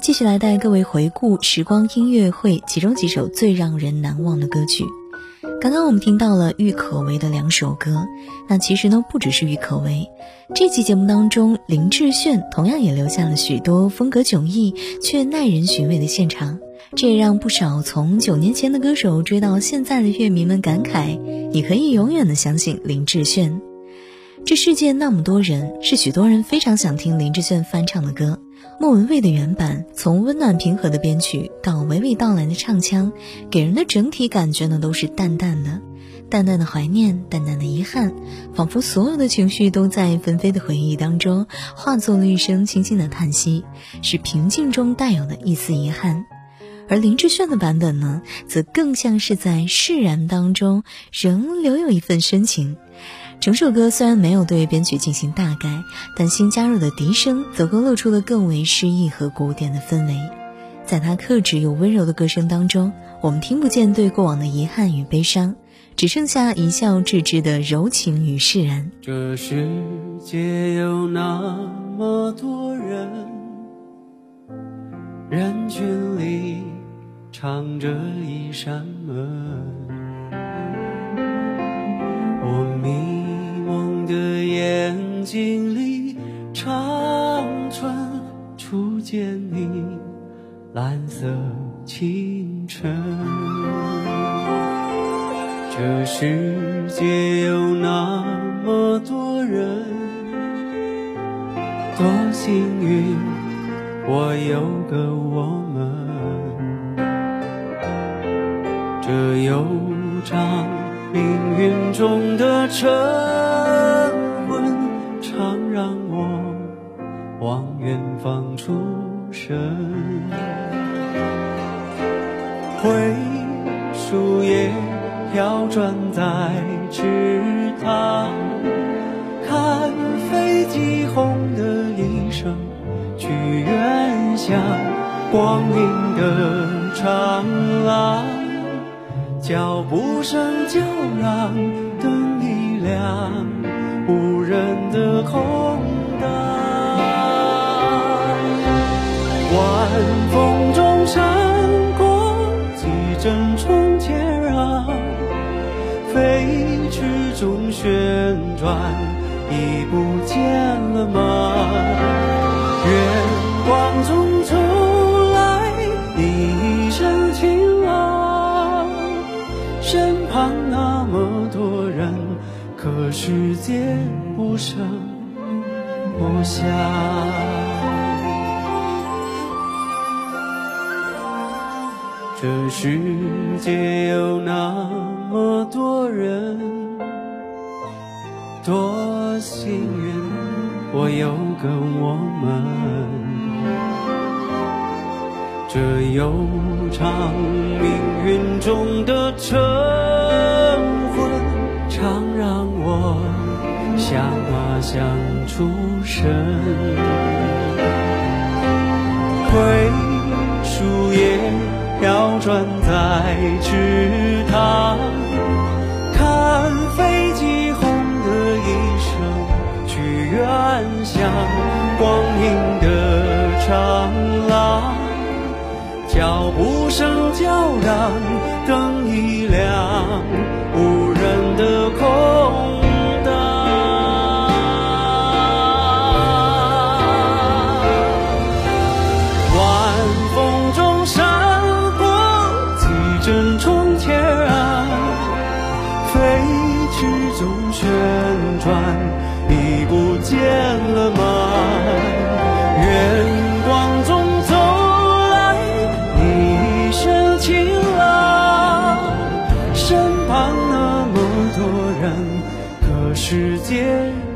继续来带各位回顾时光音乐会其中几首最让人难忘的歌曲。刚刚我们听到了郁可唯的两首歌，那其实呢不只是郁可唯，这期节目当中林志炫同样也留下了许多风格迥异却耐人寻味的现场，这也让不少从九年前的歌手追到现在的乐迷们感慨：你可以永远的相信林志炫。这世界那么多人，是许多人非常想听林志炫翻唱的歌。莫文蔚的原版，从温暖平和的编曲到娓娓道来的唱腔，给人的整体感觉呢都是淡淡的，淡淡的怀念，淡淡的遗憾，仿佛所有的情绪都在纷飞的回忆当中化作了一声轻轻的叹息，是平静中带有的一丝遗憾。而林志炫的版本呢，则更像是在释然当中仍留有一份深情。整首歌虽然没有对编曲进行大改，但新加入的笛声则勾勒出了更为诗意和古典的氛围。在他克制又温柔的歌声当中，我们听不见对过往的遗憾与悲伤，只剩下一笑置之的柔情与释然。这世界有那么多人，人群里藏着一扇门，经历，长春初见你，蓝色清晨。这世界有那么多人，多幸运，我有个我们。这悠长命运中的晨。远方出神，灰树叶飘转在池塘，看飞机轰的一声去远乡，光阴的长廊，脚步声就让灯一亮，无人的空晚风中闪过几帧从前啊，飞驰中旋转，已不见了吗？月光中走来你一身晴朗，身旁那么多人，可世界不声不响。这世界有那么多人，多幸运，我有个我们。这悠长命运中的晨昏，常让我想啊想出神。回。站在池塘，看飞机轰的一声去远乡，光阴的长廊，脚步声叫嚷，灯一亮，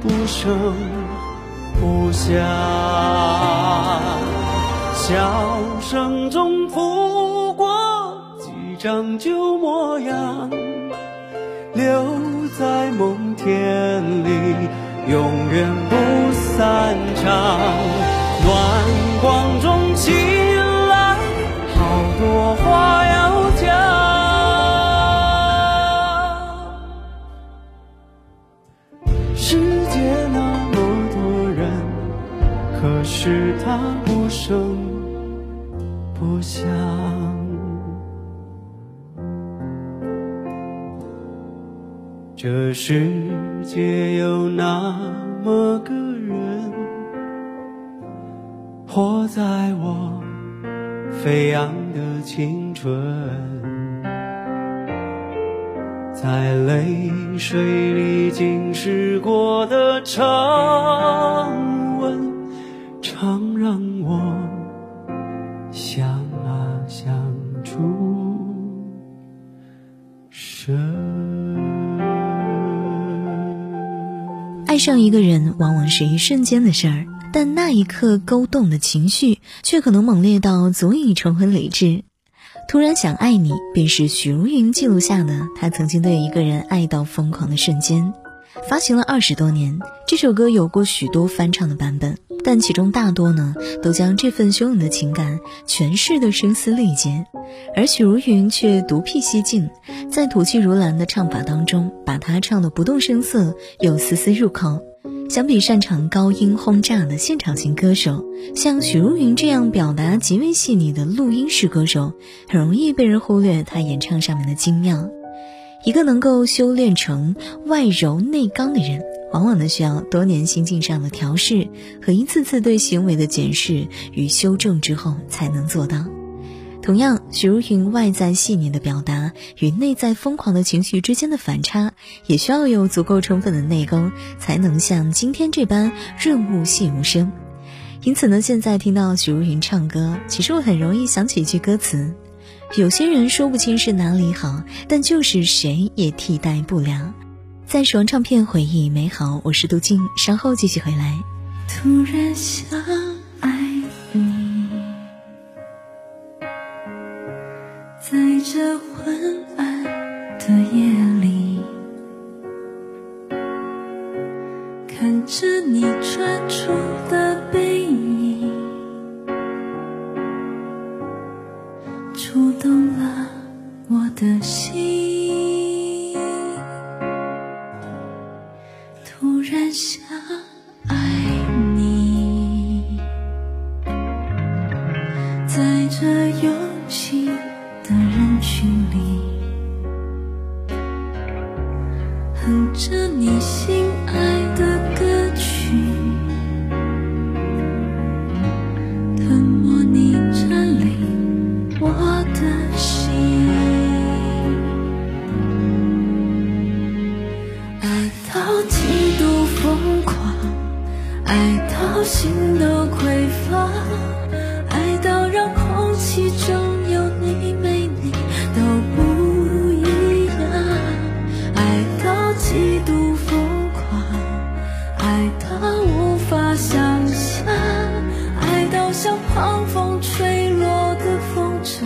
不声不响，笑声中拂过几张旧模样，留在梦田里，永远不散场。暖光中醒来，好多话这世界有那么个人，活在我飞扬的青春，在泪水里浸湿过的长上一个人往往是一瞬间的事儿，但那一刻勾动的情绪却可能猛烈到足以冲昏理智。突然想爱你，便是许茹芸记录下的她曾经对一个人爱到疯狂的瞬间。发行了二十多年，这首歌有过许多翻唱的版本，但其中大多呢都将这份汹涌的情感诠释的声嘶力竭，而许茹芸却独辟蹊径，在吐气如兰的唱法当中，把它唱得不动声色又丝丝入口。相比擅长高音轰炸的现场型歌手，像许茹芸这样表达极为细腻的录音式歌手，很容易被人忽略她演唱上面的精妙。一个能够修炼成外柔内刚的人，往往呢需要多年心境上的调试和一次次对行为的检视与修正之后才能做到。同样，许茹芸外在细腻的表达与内在疯狂的情绪之间的反差，也需要有足够充分的内功，才能像今天这般润物细无声。因此呢，现在听到许茹芸唱歌，其实我很容易想起一句歌词。有些人说不清是哪里好，但就是谁也替代不了。在时光唱片回忆美好，我是杜静，稍后继续回来。突然想爱你，在这昏暗的夜里，看着你专注的的心都匮乏，爱到让空气中有你没你都不一样，爱到极度疯狂，爱到无法想象，爱到像狂风吹落的风筝，